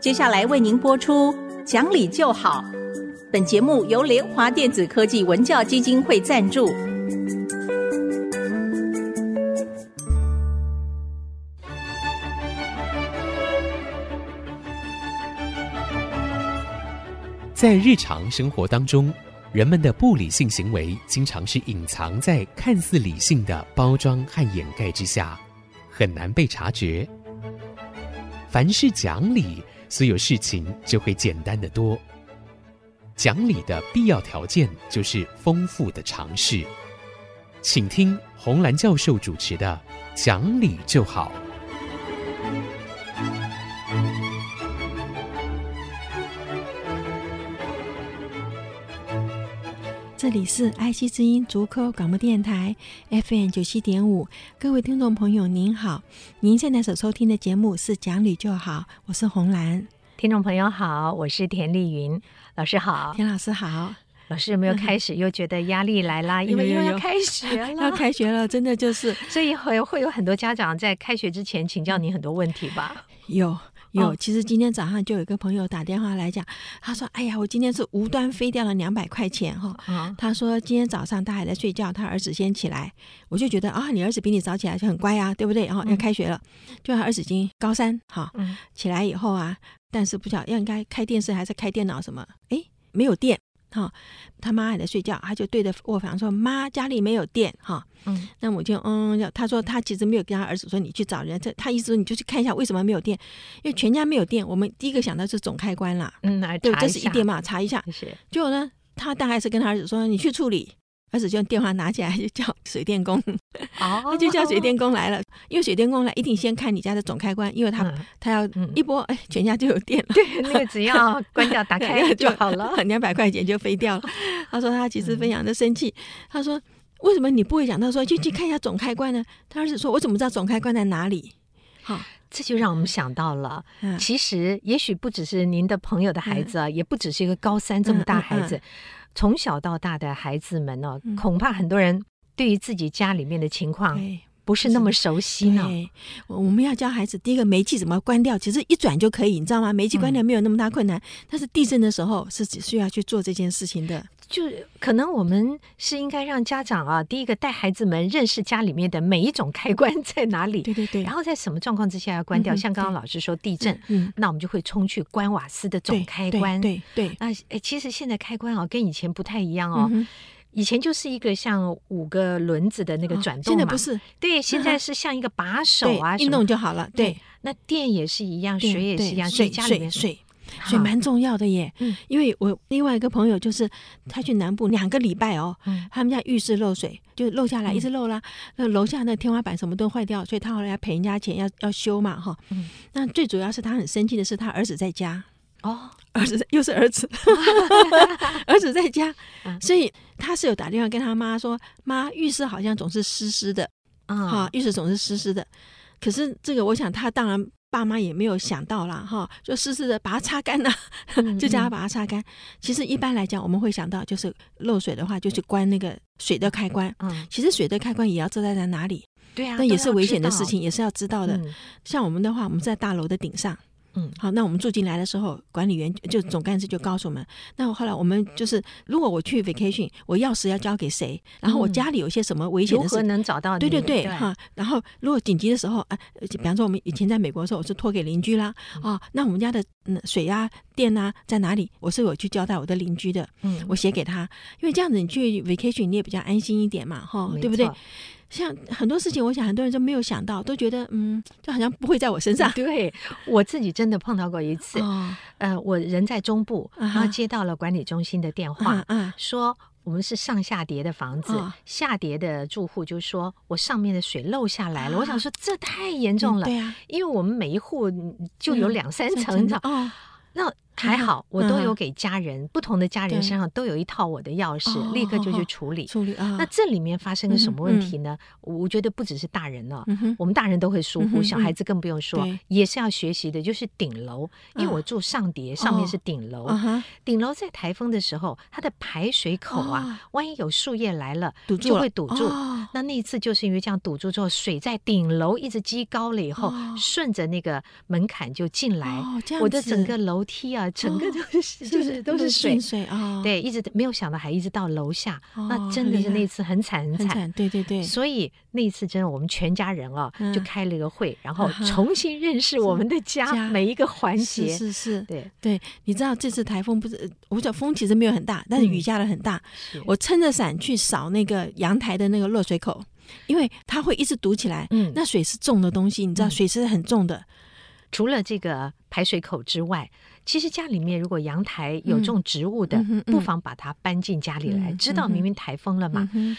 接下来为您播出《讲理就好》。本节目由联华电子科技文教基金会赞助。在日常生活当中，人们的不理性行为经常是隐藏在看似理性的包装和掩盖之下，很难被察觉。凡事讲理，所有事情就会简单的多。讲理的必要条件就是丰富的尝试。请听红兰教授主持的《讲理就好》。这里是爱惜之音竹科广播电台 FM 九七点五，各位听众朋友您好，您现在所收听的节目是讲理就好，我是红兰。听众朋友好，我是田丽云老师好，田老师好。老师有没有开始又觉得压力来啦？因为又要开学了，要开学了，真的就是，所以会会有很多家长在开学之前请教你很多问题吧？有。有，其实今天早上就有一个朋友打电话来讲，他说：“哎呀，我今天是无端飞掉了两百块钱哈。”他说今天早上他还在睡觉，他儿子先起来，我就觉得啊，你儿子比你早起来就很乖啊，对不对？然后要开学了，就他儿子已经高三哈，起来以后啊，但是不晓得要应该开电视还是开电脑什么？哎，没有电。哈，他妈还在睡觉，他就对着卧房说：“妈，家里没有电。”哈，嗯，那母亲嗯，他说他其实没有跟他儿子说你去找人，这他意思说你就去看一下为什么没有电，因为全家没有电，我们第一个想到是总开关啦，嗯，对，这是一点嘛，查一下。结果呢，他大概是跟他儿子说：“你去处理。”儿子就用电话拿起来就叫水电工，哦，他就叫水电工来了。因为水电工来一定先看你家的总开关，因为他、嗯、他要一拨，哎，全家就有电了。对，那个只要关掉打开 就好了，两百块钱就飞掉了。他说他其实非常的生气，他说为什么你不会讲？他说就去看一下总开关呢？他儿子说，我怎么知道总开关在哪里？好，这就让我们想到了，其实也许不只是您的朋友的孩子啊，也不只是一个高三这么大孩子。从小到大的孩子们呢，恐怕很多人对于自己家里面的情况不是那么熟悉呢。我们要教孩子，第一个煤气怎么关掉，其实一转就可以，你知道吗？煤气关掉没有那么大困难，但是地震的时候是只需要去做这件事情的。就可能我们是应该让家长啊，第一个带孩子们认识家里面的每一种开关在哪里，对对对，然后在什么状况之下要关掉。像刚刚老师说地震，嗯，那我们就会冲去关瓦斯的总开关，对对。那诶，其实现在开关啊，跟以前不太一样哦。以前就是一个像五个轮子的那个转动嘛，现在不是，对，现在是像一个把手啊，一弄就好了。对，那电也是一样，水也是一样，所以家里面水。所以蛮重要的耶，嗯，因为我另外一个朋友就是他去南部两个礼拜哦，嗯，他们家浴室漏水，就漏下来，一直漏啦，那楼下那天花板什么都坏掉，所以他后来要赔人家钱，要要修嘛，哈，嗯，那最主要是他很生气的是他儿子在家，哦，儿子又是儿子，儿子在家，所以他是有打电话跟他妈说，妈，浴室好像总是湿湿的，啊，浴室总是湿湿的，可是这个我想他当然。爸妈也没有想到啦，哈，就试试的把它擦干了，就叫他把它擦干。其实一般来讲，我们会想到就是漏水的话，就去关那个水的开关。嗯，其实水的开关也要知道在哪里。对啊，那也是危险的事情，也是要知道的。像我们的话，我们在大楼的顶上。嗯，好，那我们住进来的时候，管理员就总干事就告诉我们，那后来我们就是，如果我去 vacation，我钥匙要交给谁？然后我家里有些什么危险的事，如何能找到？对对对，哈。然后如果紧急的时候，啊，比方说我们以前在美国的时候，我是托给邻居啦，啊，那我们家的嗯水啊、电啊在哪里？我是有去交代我的邻居的，嗯，我写给他，因为这样子你去 vacation 你也比较安心一点嘛，哈，对不对？像很多事情，我想很多人都没有想到，都觉得嗯，就好像不会在我身上。对，我自己真的碰到过一次。哦、呃，我人在中部，然后接到了管理中心的电话，说我们是上下叠的房子，哦、下叠的住户就说我上面的水漏下来了。啊、我想说这太严重了，嗯、对啊，因为我们每一户就有两三层的。哦，那还好，我都有给家人，不同的家人身上都有一套我的钥匙，立刻就去处理。处理啊。那这里面发生个什么问题呢？我觉得不只是大人了，我们大人都会疏忽，小孩子更不用说，也是要学习的。就是顶楼，因为我住上叠，上面是顶楼。顶楼在台风的时候，它的排水口啊，万一有树叶来了，就会堵住。那那一次就是因为这样堵住之后，水在顶楼一直积高了以后，顺着那个门槛就进来，我的整个楼梯啊。整个都是就是都是水水啊，对，一直没有想到还一直到楼下，那真的是那次很惨很惨，对对对。所以那一次真的我们全家人啊就开了一个会，然后重新认识我们的家每一个环节，是是，对对。你知道这次台风不是，我讲风其实没有很大，但是雨下的很大。我撑着伞去扫那个阳台的那个落水口，因为它会一直堵起来，嗯，那水是重的东西，你知道水是很重的。除了这个排水口之外，其实家里面如果阳台有种植物的，嗯、不妨把它搬进家里来。嗯、知道明明台风了嘛？嗯、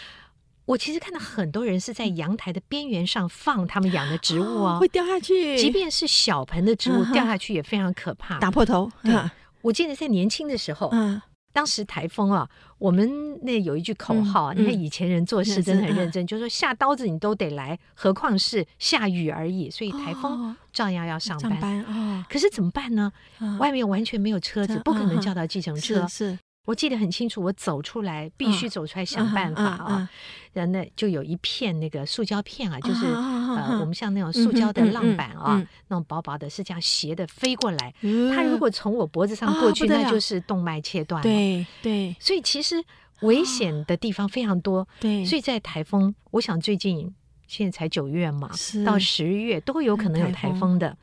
我其实看到很多人是在阳台的边缘上放他们养的植物哦，会掉下去。即便是小盆的植物掉下去也非常可怕，打破头。对，我记得在年轻的时候。嗯当时台风啊，我们那有一句口号啊，你看以前人做事真的很认真，就是说下刀子你都得来，何况是下雨而已。所以台风照样要上班。可是怎么办呢？外面完全没有车子，不可能叫到计程车。是。我记得很清楚，我走出来必须走出来想办法啊！然后那就有一片那个塑胶片啊，就是呃，我们像那种塑胶的浪板啊，那种薄薄的，是这样斜的飞过来。它如果从我脖子上过去，那就是动脉切断了。对对，所以其实危险的地方非常多。对，所以在台风，我想最近现在才九月嘛，到十月都有可能有台风的。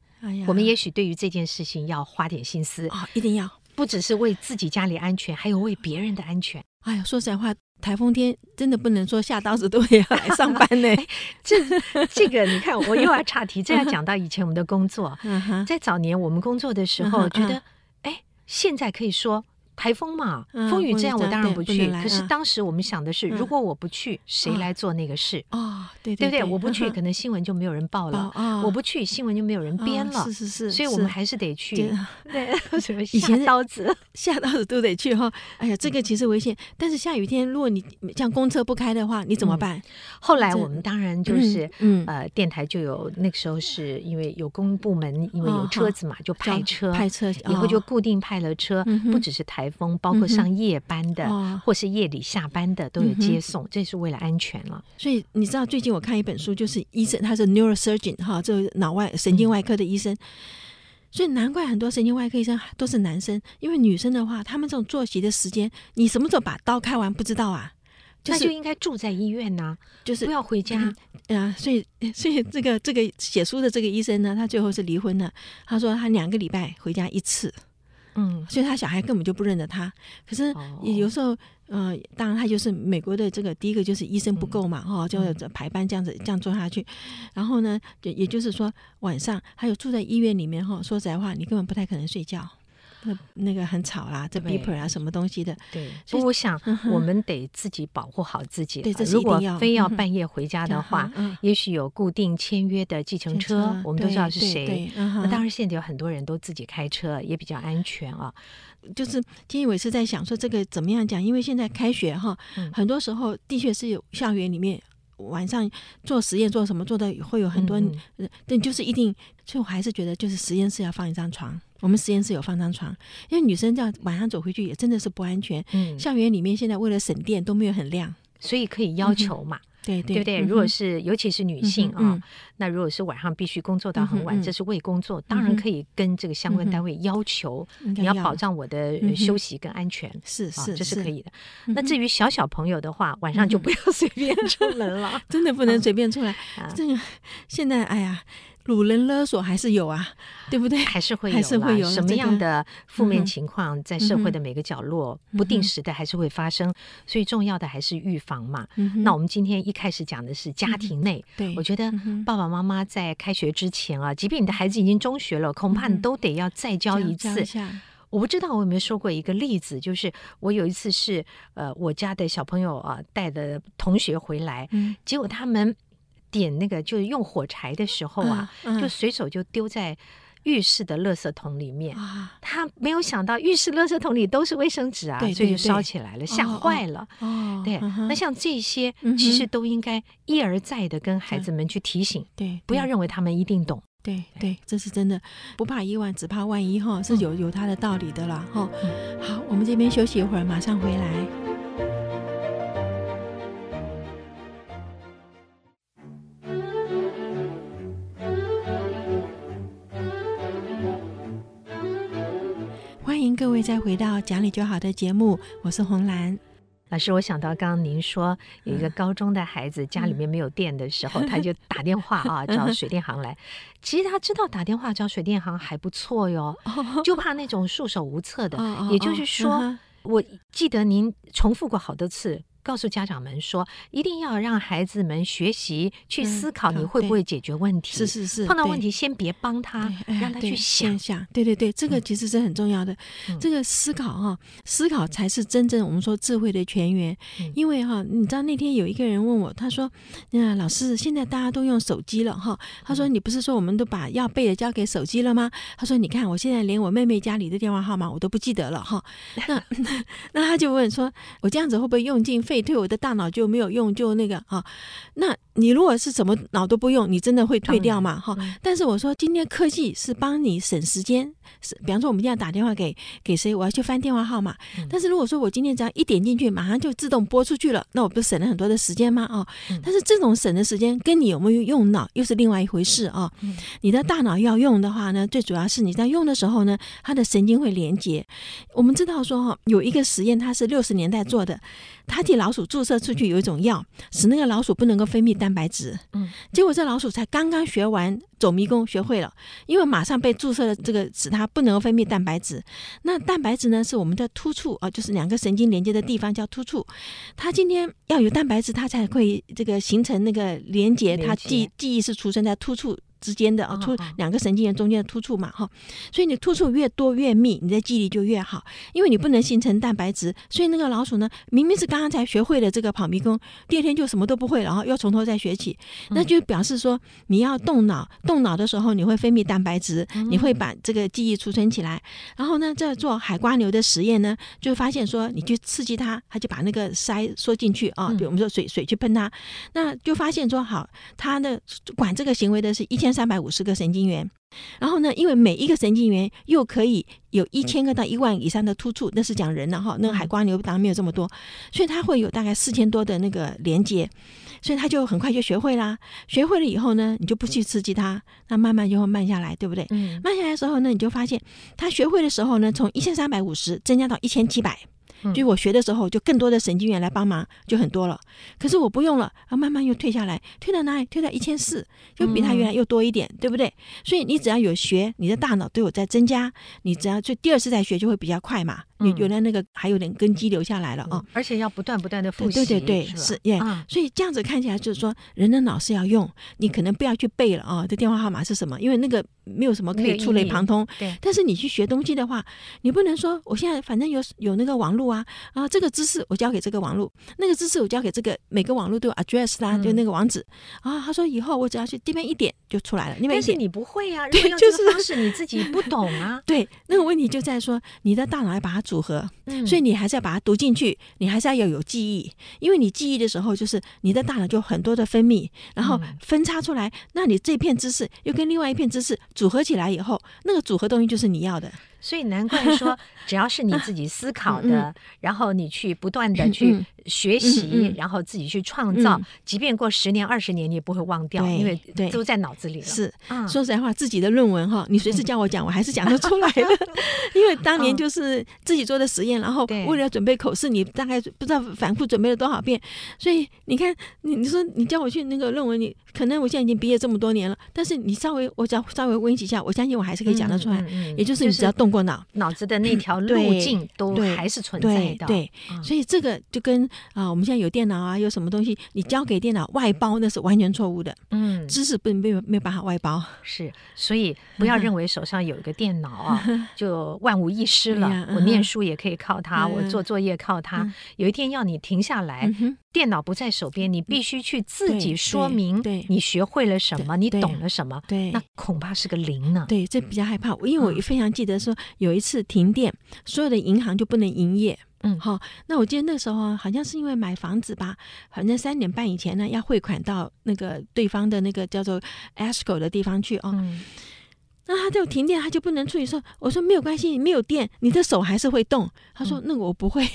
我们也许对于这件事情要花点心思啊，一定要。不只是为自己家里安全，还有为别人的安全。哎呀，说实在话，台风天真的不能说下刀子都要来上班呢。这这个，你看，我又要岔题，这要讲到以前我们的工作。在早年我们工作的时候，觉得，哎，现在可以说。台风嘛，风雨这样，我当然不去。可是当时我们想的是，如果我不去，谁来做那个事？哦，对对对，我不去，可能新闻就没有人报了。我不去，新闻就没有人编了。是是是，所以我们还是得去。对，什么下刀子，下刀子都得去哈。哎呀，这个其实危险。但是下雨天，如果你像公车不开的话，你怎么办？后来我们当然就是，呃，电台就有那个时候是因为有公部门，因为有车子嘛，就派车，派车以后就固定派了车，不只是台。风包括上夜班的，嗯、或是夜里下班的，都有接送，这是为了安全了。所以你知道，最近我看一本书，就是医生他是 neurosurgeon 哈，这脑外神经外科的医生。嗯、所以难怪很多神经外科医生都是男生，因为女生的话，他们这种作息的时间，你什么时候把刀开完不知道啊？就是、那就应该住在医院呐、啊，就是不要回家。啊，所以所以这个这个写书的这个医生呢，他最后是离婚了。他说他两个礼拜回家一次。嗯，所以他小孩根本就不认得他。可是有时候，呃，当然他就是美国的这个第一个就是医生不够嘛，哈、嗯，就排班这样子这样做下去。然后呢，也也就是说晚上还有住在医院里面哈，说实在话，你根本不太可能睡觉。那那个很吵啦，这 beeper 啊什么东西的，对。所以我想，我们得自己保护好自己。对，如果非要半夜回家的话，也许有固定签约的计程车，我们都知道是谁。那当然，现在有很多人都自己开车，也比较安全啊。就是今天我是在想说，这个怎么样讲？因为现在开学哈，很多时候的确是有校园里面晚上做实验做什么做的会有很多，但就是一定，所以我还是觉得就是实验室要放一张床。我们实验室有放张床，因为女生这样晚上走回去也真的是不安全。嗯，校园里面现在为了省电都没有很亮，所以可以要求嘛，对对不对？如果是尤其是女性啊，那如果是晚上必须工作到很晚，这是为工作，当然可以跟这个相关单位要求，你要保障我的休息跟安全，是是，这是可以的。那至于小小朋友的话，晚上就不要随便出门了，真的不能随便出来。这个现在哎呀。掳人勒索还是有啊，对不对？还是会有，还是会有什么样的负面情况，在社会的每个角落，不定时的还是会发生。所以重要的还是预防嘛。那我们今天一开始讲的是家庭内，对，我觉得爸爸妈妈在开学之前啊，即便你的孩子已经中学了，恐怕你都得要再教一次。我不知道我有没有说过一个例子，就是我有一次是呃，我家的小朋友啊带的同学回来，结果他们。点那个就是用火柴的时候啊，就随手就丢在浴室的垃圾桶里面。他没有想到浴室垃圾桶里都是卫生纸啊，所以就烧起来了，吓坏了。哦，对，那像这些其实都应该一而再的跟孩子们去提醒，对，不要认为他们一定懂。对对，这是真的，不怕一万，只怕万一哈，是有有他的道理的啦哈。好，我们这边休息一会儿，马上回来。再回到讲理就好的节目，我是红兰。老师，我想到刚刚您说有一个高中的孩子家里面没有电的时候，他就打电话啊 找水电行来。其实他知道打电话找水电行还不错哟，就怕那种束手无策的。也就是说，我记得您重复过好多次。告诉家长们说，一定要让孩子们学习去思考，你会不会解决问题？是是是，碰到问题先别帮他，让他去想想。对对对，这个其实是很重要的。这个思考哈，思考才是真正我们说智慧的泉源。因为哈，你知道那天有一个人问我，他说：“那老师，现在大家都用手机了哈。”他说：“你不是说我们都把要背的交给手机了吗？”他说：“你看，我现在连我妹妹家里的电话号码我都不记得了哈。”那 那他就问说：“我这样子会不会用尽？”废退，我的大脑就没有用，就那个啊，那你如果是什么脑都不用，你真的会退掉嘛？哈，但是我说今天科技是帮你省时间，是比方说我们现在打电话给给谁，我要去翻电话号码，但是如果说我今天只要一点进去，马上就自动拨出去了，那我不是省了很多的时间吗？啊，但是这种省的时间跟你有没有用脑又是另外一回事啊。你的大脑要用的话呢，最主要是你在用的时候呢，它的神经会连接。我们知道说哈，有一个实验，它是六十年代做的。他替老鼠注射出去有一种药，使那个老鼠不能够分泌蛋白质。嗯，结果这老鼠才刚刚学完走迷宫，学会了，因为马上被注射了这个，使它不能够分泌蛋白质。那蛋白质呢，是我们的突触啊，就是两个神经连接的地方叫突触。它今天要有蛋白质，它才会这个形成那个连接，它记记忆是储存在突触。之间的啊突两个神经元中间的突触嘛哈，所以你突触越多越密，你的记忆力就越好，因为你不能形成蛋白质，所以那个老鼠呢，明明是刚刚才学会了这个跑迷宫，第二天就什么都不会，然后又从头再学起，那就表示说你要动脑，动脑的时候你会分泌蛋白质，你会把这个记忆储存起来，然后呢，在做海瓜牛的实验呢，就发现说你去刺激它，它就把那个塞缩进去啊，比如我们说水水去喷它，那就发现说好，它的管这个行为的是一千。三百五十个神经元，然后呢，因为每一个神经元又可以有一千个到一万以上的突触，那是讲人了哈。那个海瓜牛当然没有这么多，所以它会有大概四千多的那个连接，所以它就很快就学会啦。学会了以后呢，你就不去刺激它，那慢慢就会慢下来，对不对？慢下来的时候呢，你就发现它学会的时候呢，从一千三百五十增加到一千七百。就我学的时候，就更多的神经元来帮忙，就很多了。可是我不用了，啊，慢慢又退下来，退到哪里？退到一千四，就比它原来又多一点，对不对？所以你只要有学，你的大脑都有在增加，你只要就第二次再学就会比较快嘛。有原来那个还有点根基留下来了啊，而且要不断不断的复习，对对对，是耶。所以这样子看起来就是说，人的脑是要用，你可能不要去背了啊，这电话号码是什么？因为那个没有什么可以触类旁通。对。但是你去学东西的话，你不能说我现在反正有有那个网络啊啊，这个知识我交给这个网络，那个知识我交给这个每个网络都有 address 啦，就那个网址啊。他说以后我只要去这边一点就出来了。因为但是你不会啊，对，就是方式你自己不懂啊。对，那个问题就在说你的大脑要把它。组合，所以你还是要把它读进去，你还是要要有记忆，因为你记忆的时候，就是你的大脑就很多的分泌，然后分叉出来，那你这片知识又跟另外一片知识组合起来以后，那个组合东西就是你要的。所以难怪说，只要是你自己思考的，然后你去不断的去学习，然后自己去创造，即便过十年二十年，你也不会忘掉，因为都在脑子里了。是，说实在话，自己的论文哈，你随时叫我讲，我还是讲得出来的。因为当年就是自己做的实验，然后为了准备口试，你大概不知道反复准备了多少遍。所以你看，你你说你叫我去那个论文，你可能我现在已经毕业这么多年了，但是你稍微我只要稍微温习一下，我相信我还是可以讲得出来。也就是你只要动。过脑，脑子的那条路径都还是存在的。对，对，所以这个就跟啊、呃，我们现在有电脑啊，有什么东西，你交给电脑外包，那是完全错误的。嗯，知识不没有没有办法外包。是，所以不要认为手上有一个电脑啊，就万无一失了。我念书也可以靠它，我做作业靠它。有一天要你停下来，电脑不在手边，你必须去自己说明，你学会了什么，你懂了什么。对，那恐怕是个零呢。对，这比较害怕，因为我非常记得说有一次停电，所有的银行就不能营业。嗯，好，那我记得那时候好像是因为买房子吧，反正三点半以前呢要汇款到那个对方的那个叫做 escrow 的地方去哦。嗯、那他就停电，他就不能处理。说，我说没有关系，你没有电，你的手还是会动。他说、嗯、那个我不会。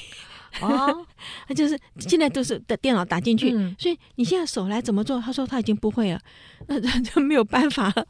哦，他就是现在都是的电脑打进去，嗯、所以你现在手来怎么做？他说他已经不会了，那就没有办法了。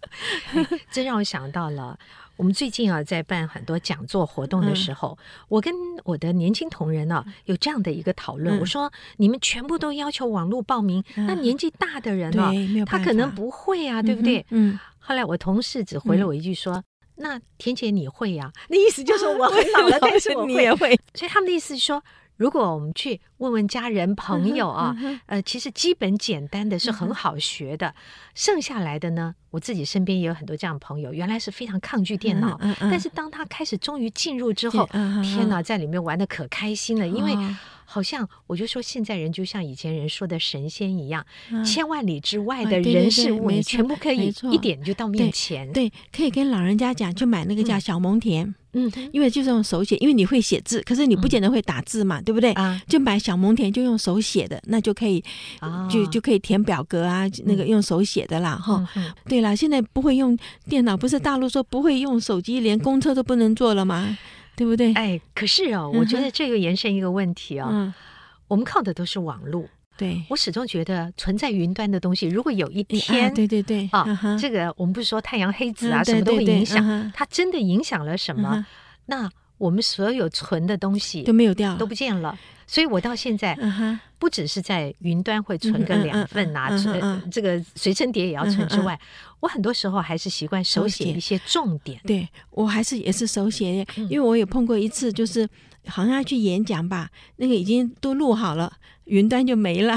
这让我想到了。我们最近啊，在办很多讲座活动的时候，嗯、我跟我的年轻同仁呢、啊、有这样的一个讨论。嗯、我说：“你们全部都要求网络报名，嗯、那年纪大的人呢、啊，他可能不会啊，对不对？”嗯。后来我同事只回了我一句说：“嗯、那田姐你会呀、啊？”那意思就是我很老了，但是我会。你也会。所以他们的意思是说。如果我们去问问家人朋友啊，呃，其实基本简单的是很好学的，嗯、剩下来的呢，我自己身边也有很多这样的朋友，原来是非常抗拒电脑，但是当他开始终于进入之后，天哪，在里面玩的可开心了，嗯、因为。好像我就说，现在人就像以前人说的神仙一样，千万里之外的人事物，你全部可以一点就到面前。对，可以跟老人家讲，就买那个叫小蒙田，嗯，因为就是用手写，因为你会写字，可是你不见得会打字嘛，对不对？啊，就买小蒙田，就用手写的，那就可以，就就可以填表格啊，那个用手写的啦，哈。对啦，现在不会用电脑，不是大陆说不会用手机，连公车都不能坐了吗？对不对？哎，可是哦，我觉得这又延伸一个问题哦，嗯、我们靠的都是网络。对，我始终觉得存在云端的东西，如果有一天，啊对对对，啊，嗯、这个我们不是说太阳黑子啊，嗯、什么都会影响，它真的影响了什么？嗯、那我们所有存的东西都没有掉，都不见了。所以我到现在，不只是在云端会存个两份啊，这个随身碟也要存之外，我很多时候还是习惯手写一些重点。对，我还是也是手写，因为我也碰过一次，就是好像要去演讲吧，那个已经都录好了。云端就没了，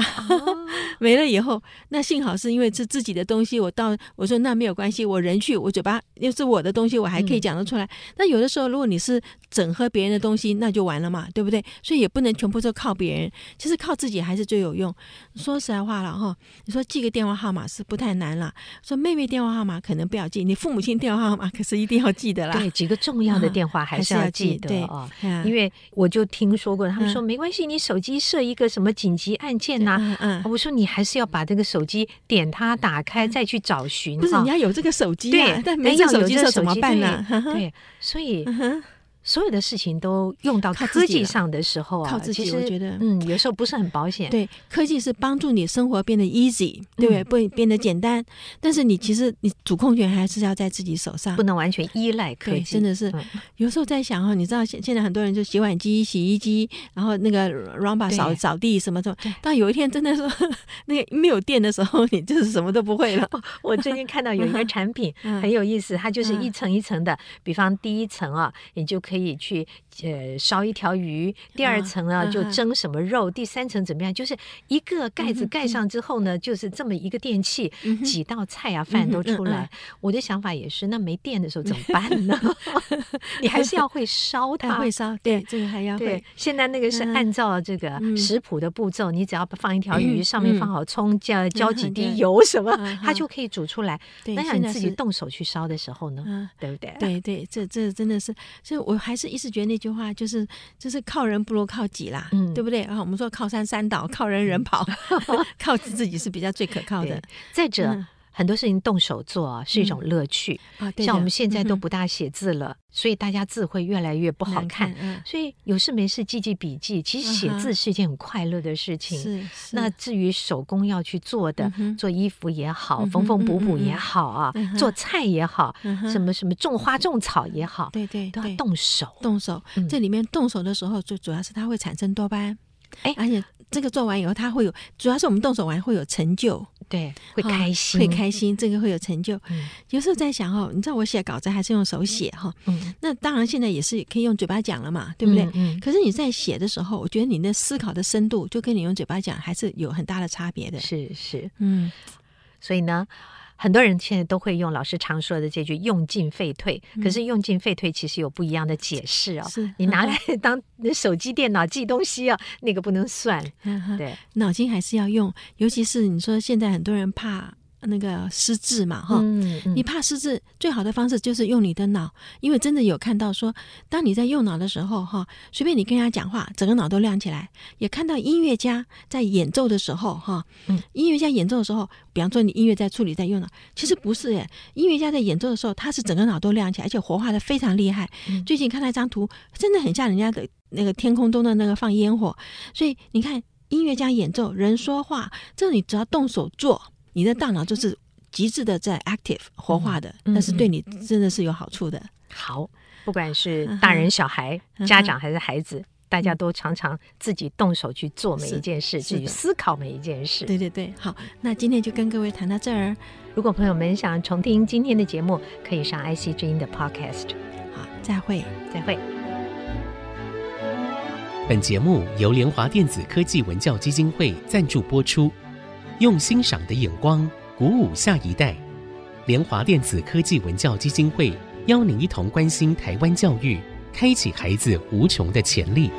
没了以后，那幸好是因为是自己的东西，我到我说那没有关系，我人去，我嘴巴又是我的东西，我还可以讲得出来。那有的时候，如果你是整合别人的东西，那就完了嘛，对不对？所以也不能全部都靠别人，其实靠自己还是最有用。说实在话了哈，你说记个电话号码是不太难了，说妹妹电话号码可能不要记，你父母亲电话号码可是一定要记得啦。对，几个重要的电话还是要记得啊，因为我就听说过，他们说没关系，你手机设一个什么。紧急按键呐，嗯嗯，我说你还是要把这个手机点它打开，再去找寻。不是你要有这个手机啊，但没有手机怎么办呢？对，所以。所有的事情都用到科技上的时候啊，靠自己，我觉得，嗯，有时候不是很保险。对，科技是帮助你生活变得 easy，对不对？不变得简单，但是你其实你主控权还是要在自己手上，不能完全依赖科技。真的是，有时候在想哈，你知道现现在很多人就洗碗机、洗衣机，然后那个 Roomba 扫扫地什么的，但有一天真的说那个没有电的时候，你就是什么都不会了。我最近看到有一个产品 很有意思，它就是一层一层的，比方第一层啊，你就。可以去呃烧一条鱼，第二层呢就蒸什么肉，第三层怎么样？就是一个盖子盖上之后呢，就是这么一个电器，几道菜啊饭都出来。我的想法也是，那没电的时候怎么办呢？你还是要会烧它，会烧。对，这个还要会。现在那个是按照这个食谱的步骤，你只要放一条鱼，上面放好葱，浇浇几滴油什么，它就可以煮出来。那像你自己动手去烧的时候呢？对不对？对对，这这真的是，所以我。还是一直觉得那句话就是就是靠人不如靠己啦，嗯，对不对？然后我们说靠山山倒，靠人人跑，靠自己是比较最可靠的。再者。嗯很多事情动手做是一种乐趣，像我们现在都不大写字了，所以大家字会越来越不好看。所以有事没事记记笔记，其实写字是一件很快乐的事情。是。那至于手工要去做的，做衣服也好，缝缝补补也好啊，做菜也好，什么什么种花种草也好，对对，都要动手。动手，这里面动手的时候，最主要是它会产生多巴胺。哎，而且这个做完以后，它会有，主要是我们动手完会有成就。对，会开心，会开心，这个会有成就。嗯、有时候在想哦，你知道我写稿子还是用手写哈，嗯，那当然现在也是可以用嘴巴讲了嘛，对不对？嗯，嗯，可是你在写的时候，我觉得你的思考的深度，就跟你用嘴巴讲还是有很大的差别的。是是，嗯，所以呢。很多人现在都会用老师常说的这句“用进废退”，可是“用进废退”其实有不一样的解释哦。是你拿来 当手机、电脑记东西啊，那个不能算。对，脑筋还是要用，尤其是你说现在很多人怕。那个失智嘛，哈、嗯，嗯、你怕失智，最好的方式就是用你的脑，因为真的有看到说，当你在用脑的时候，哈，随便你跟人家讲话，整个脑都亮起来。也看到音乐家在演奏的时候，哈，嗯，音乐家演奏的时候，比方说你音乐在处理在用脑，其实不是耶，音乐家在演奏的时候，他是整个脑都亮起来，而且活化的非常厉害。嗯、最近看到一张图，真的很像人家的那个天空中的那个放烟火，所以你看音乐家演奏，人说话，这你只要动手做。你的大脑就是极致的在 active 活化的，那、嗯、是对你真的是有好处的。好，不管是大人、小孩、嗯、家长还是孩子，嗯、大家都常常自己动手去做每一件事，去思考每一件事。对对对，好，那今天就跟各位谈到这儿。如果朋友们想重听今天的节目，可以上 IC 之音的 Podcast。好，再会，再会。本节目由联华电子科技文教基金会赞助播出。用欣赏的眼光鼓舞下一代，联华电子科技文教基金会邀您一同关心台湾教育，开启孩子无穷的潜力。